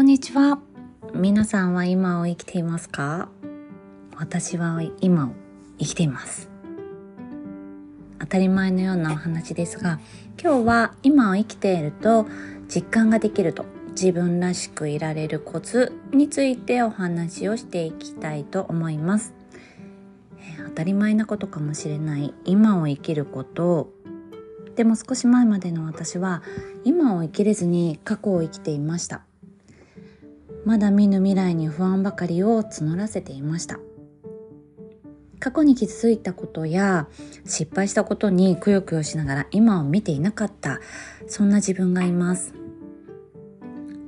こんにちは。皆さんは今を生きていますか？私は今を生きています。当たり前のようなお話ですが、今日は今を生きていると実感ができると自分らしくいられるコツについてお話をしていきたいと思います。えー、当たり前なことかもしれない今を生きることでも少し前までの私は今を生きれずに過去を生きていましたまだ見ぬ未来に不安ばかりを募らせていました。過去に傷ついたことや失敗したことにくよくよしながら今を見ていなかったそんな自分がいます。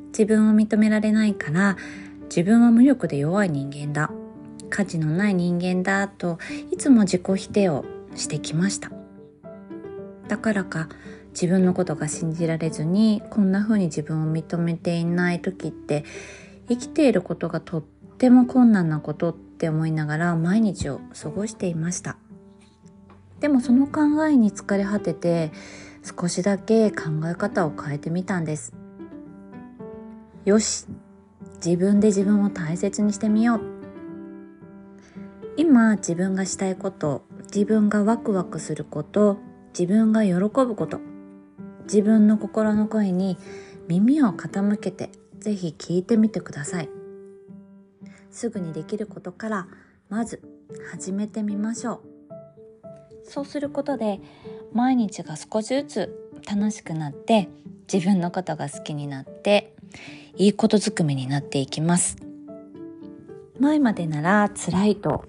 自分を認められないから自分は無力で弱い人間だ。価値のない人間だといつも自己否定をしてきました。だからか自分のことが信じられずにこんな風に自分を認めていない時って生きていることがとっても困難なことって思いながら毎日を過ごしていました。でもその考えに疲れ果てて少しだけ考え方を変えてみたんです。よし自分で自分を大切にしてみよう。今自分がしたいこと自分がワクワクすること自分が喜ぶこと。自分の心の声に耳を傾けてぜひ聞いてみてください。すぐにできることからまず始めてみましょう。そうすることで毎日が少しずつ楽しくなって自分のことが好きになっていいことずくめになっていきます。前までなら辛いと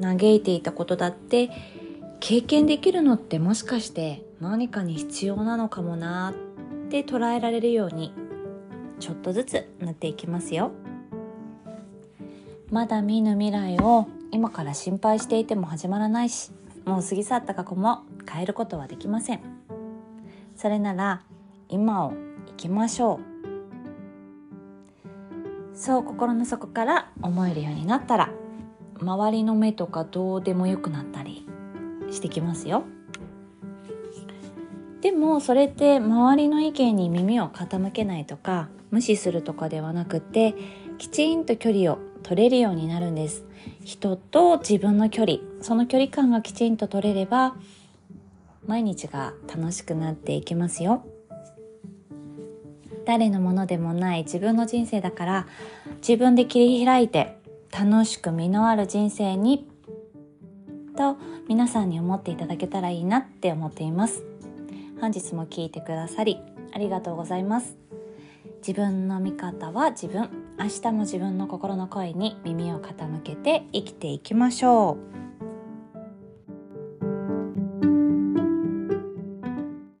嘆いていたことだって経験できるのってもしかして何かに必要なのかもなって捉えられるようにちょっとずつなっていきますよ。まだ見ぬ未来を今から心配していても始まらないしもう過ぎ去った過去も変えることはできません。それなら今を生きましょう。そう心の底から思えるようになったら周りの目とかどうでもよくなったりしてきますよ。でもそれって周りの意見に耳を傾けないとか無視するとかではなくてきちんと距離を取れるようになるんです。人と自分の距離その距離感がきちんと取れれば毎日が楽しくなっていきますよ。誰のものでもない自分の人生だから自分で切り開いて楽しく実のある人生にと皆さんに思っていただけたらいいなって思っています。本日も聞いてくださりありがとうございます。自分の見方は自分。明日も自分の心の声に耳を傾けて生きていきましょう。